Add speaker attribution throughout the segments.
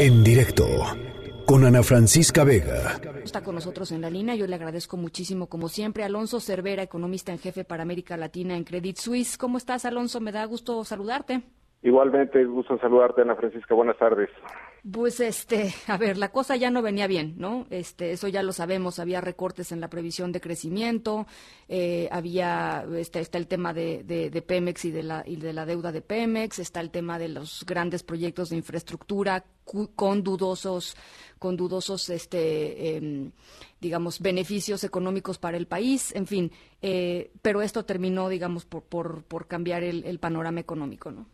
Speaker 1: en directo con Ana Francisca Vega.
Speaker 2: Está con nosotros en la línea. Yo le agradezco muchísimo, como siempre, Alonso Cervera, economista en jefe para América Latina en Credit Suisse. ¿Cómo estás, Alonso? Me da gusto saludarte.
Speaker 3: Igualmente, gusto saludarte, Ana Francisca. Buenas tardes.
Speaker 2: Pues este, a ver, la cosa ya no venía bien, ¿no? Este, eso ya lo sabemos, había recortes en la previsión de crecimiento, eh, había, está, está, el tema de, de, Pemex y de, la, y de la deuda de Pemex, está el tema de los grandes proyectos de infraestructura con dudosos, con dudosos, este, em, digamos, beneficios económicos para el país, en fin, eh, pero esto terminó, digamos, por, por, por cambiar el, el panorama económico, ¿no?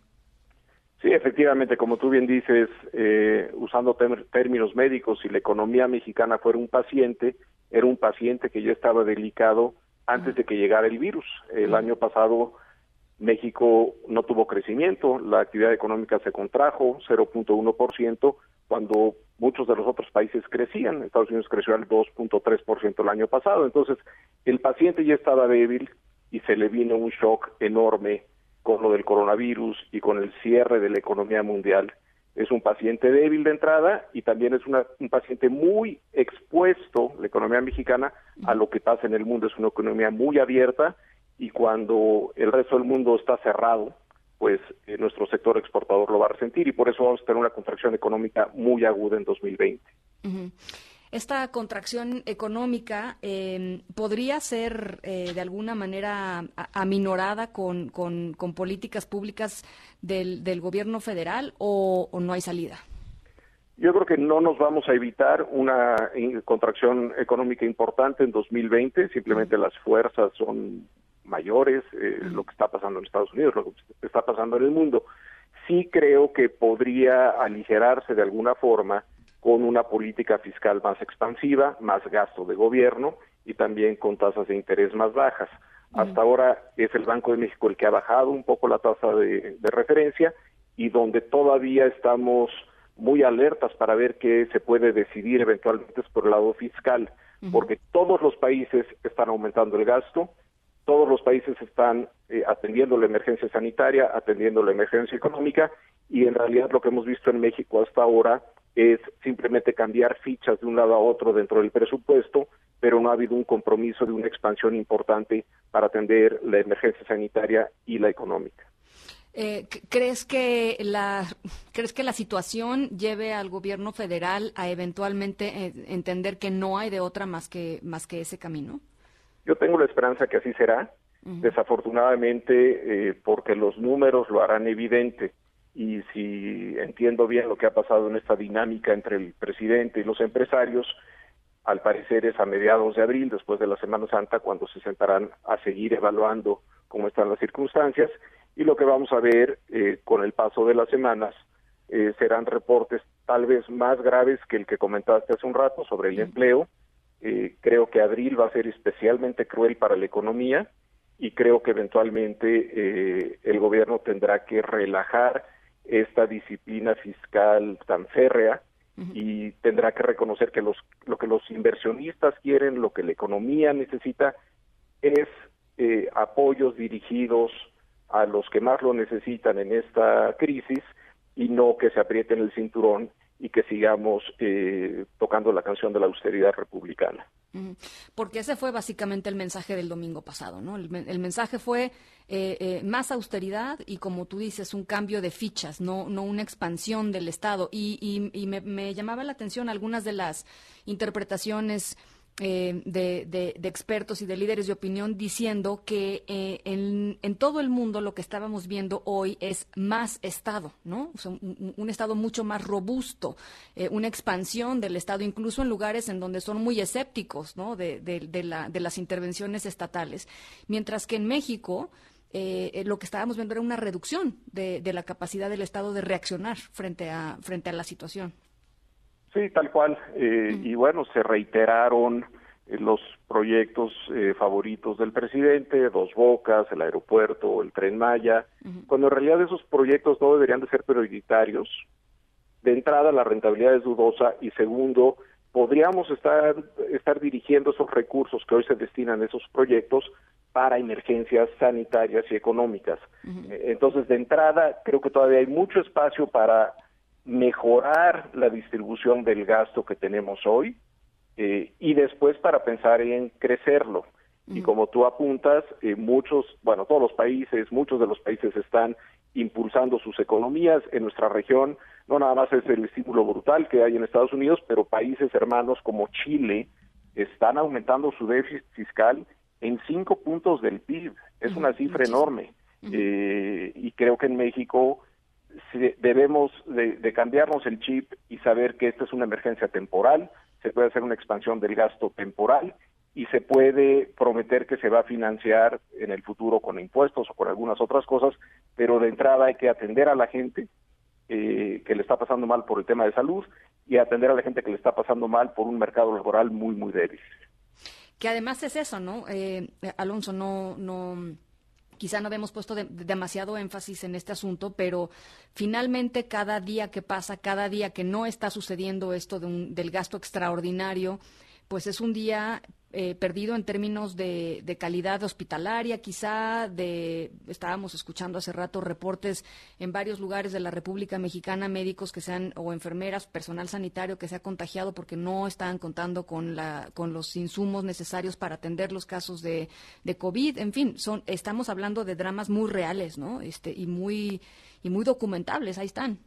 Speaker 3: Sí, efectivamente, como tú bien dices, eh, usando términos médicos, si la economía mexicana fuera un paciente, era un paciente que ya estaba delicado antes de que llegara el virus. El año pasado México no tuvo crecimiento, la actividad económica se contrajo 0.1%, cuando muchos de los otros países crecían. Estados Unidos creció al 2.3% el año pasado. Entonces, el paciente ya estaba débil y se le vino un shock enorme con lo del coronavirus y con el cierre de la economía mundial. Es un paciente débil de entrada y también es un paciente muy expuesto, la economía mexicana, a lo que pasa en el mundo. Es una economía muy abierta y cuando el resto del mundo está cerrado, pues eh, nuestro sector exportador lo va a resentir y por eso vamos a tener una contracción económica muy aguda en 2020
Speaker 2: esta contracción económica em, podría ser eh, de alguna manera aminorada con, con, políticas públicas del, del gobierno federal o, no hay salida?
Speaker 3: Yo creo que no nos vamos a evitar una contracción económica importante en 2020, simplemente las fuerzas son mayores, eh, lo que está pasando en Estados Unidos, lo que está pasando en el mundo. Sí creo que podría aligerarse de alguna forma con una política fiscal más expansiva, más gasto de gobierno y también con tasas de interés más bajas. Hasta ahora es el Banco de México el que ha bajado un poco la tasa de, referencia y donde todavía estamos muy alertas para ver qué se puede decidir eventualmente es por el lado fiscal, porque todos los países están aumentando el gasto, todos los países están eh, atendiendo la emergencia sanitaria, atendiendo la emergencia económica y en realidad lo que hemos visto en México hasta ahora es simplemente cambiar fichas de un lado a otro dentro del presupuesto, pero no ha habido un compromiso de una expansión importante para atender la emergencia sanitaria y la económica.
Speaker 2: Eh, ¿Crees que la crees que la situación lleve al gobierno federal a eventualmente eh, entender que no hay de otra más que más que ese camino?
Speaker 3: Yo tengo la esperanza que así será. Desafortunadamente, eh, porque los números lo harán evidente y si entiendo bien lo que ha pasado en esta dinámica entre el presidente y los empresarios, al parecer es a mediados de abril, después de la Semana Santa, cuando se sentarán a seguir evaluando cómo están las circunstancias y lo que vamos a ver eh, con el paso de las semanas eh, serán reportes tal vez más graves que el que comentaste hace un rato sobre el empleo. Eh, creo que abril va a ser especialmente cruel para la economía y creo que eventualmente el gobierno tendrá que relajar esta disciplina fiscal tan férrea y tendrá que reconocer que los, lo que los inversionistas quieren, lo que la economía necesita, es eh, apoyos dirigidos a los que más lo necesitan en esta crisis y no que se aprieten el cinturón y que sigamos eh, tocando la canción de la austeridad republicana.
Speaker 2: Porque ese fue básicamente el mensaje del domingo pasado, ¿no? El, mensaje fue eh, eh, más austeridad y, como tú dices, un cambio de fichas, no, no una expansión del Estado. Y, y, me, me, llamaba la atención algunas de las interpretaciones eh, de, expertos y de líderes de opinión diciendo que eh, en, todo el mundo lo que estábamos viendo hoy es más Estado, ¿no? un, Estado mucho más robusto, eh, una expansión del Estado, incluso en lugares en donde son muy escépticos, ¿no? De, de las intervenciones estatales. Mientras que en México, lo que estábamos viendo era una reducción de, la capacidad del Estado de reaccionar frente a, frente a la situación.
Speaker 3: Sí, tal cual. Eh, y bueno, se reiteraron eh, los proyectos eh, favoritos del presidente, Dos Bocas, el aeropuerto, el tren Maya, cuando en realidad esos proyectos no deberían de ser prioritarios. De entrada, la rentabilidad es dudosa y segundo, podríamos estar, estar dirigiendo esos recursos que hoy se destinan a esos proyectos para emergencias sanitarias y económicas. Entonces, de entrada, creo que todavía hay mucho espacio para mejorar la distribución del gasto que tenemos hoy eh, y después para pensar en crecerlo. Y como tú apuntas, eh, muchos, bueno, todos los países, muchos de los países están impulsando sus economías. En nuestra región no nada más es el estímulo brutal que hay en Estados Unidos, pero países hermanos como Chile están aumentando su déficit fiscal en cinco puntos del PIB. Es una cifra enorme. Eh, y creo que en México debemos de, cambiarnos el chip y saber que esta es una emergencia temporal, se puede hacer una expansión del gasto temporal y se puede prometer que se va a financiar en el futuro con impuestos o con algunas otras cosas, pero de entrada hay que atender a la gente eh, que le está pasando mal por el tema de salud y atender a la gente que le está pasando mal por un mercado laboral muy, muy débil.
Speaker 2: Que además es eso, ¿no? Eh, Alonso, no, no, quizá no habíamos puesto demasiado énfasis en este asunto, pero finalmente cada día que pasa, cada día que no está sucediendo esto de un, del gasto extraordinario, pues es un día eh, perdido en términos de, calidad hospitalaria, quizá de estábamos escuchando hace rato reportes en varios lugares de la República Mexicana médicos que sean o enfermeras, personal sanitario que se ha contagiado porque no estaban contando con la con los insumos necesarios para atender los casos de, de COVID, en fin, son estamos hablando de dramas muy reales, ¿no? Este y muy y muy documentables, ahí están.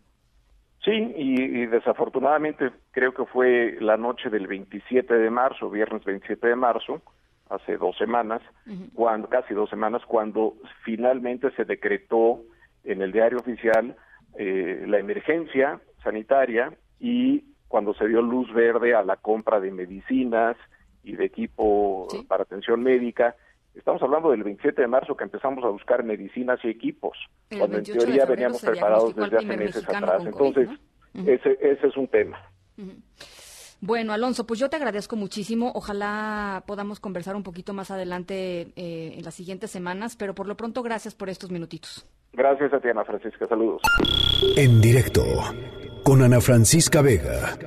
Speaker 3: Sí, y, desafortunadamente creo que fue la noche del 27 de marzo, viernes 27 de marzo, hace dos semanas, cuando casi dos semanas, cuando finalmente se decretó en el diario oficial eh, la emergencia sanitaria y cuando se dio luz verde a la compra de medicinas y de equipo para atención médica Estamos hablando del 27 de marzo que empezamos a buscar medicinas y equipos, cuando en teoría veníamos preparados desde hace meses atrás. Entonces, ese, ese es un tema.
Speaker 2: Bueno, Alonso, pues yo te agradezco muchísimo. Ojalá podamos conversar un poquito más adelante eh, en las siguientes semanas, pero por lo pronto gracias por estos minutitos.
Speaker 3: Gracias a ti, Ana Francisca. Saludos.
Speaker 1: En directo con Ana Francisca Vega.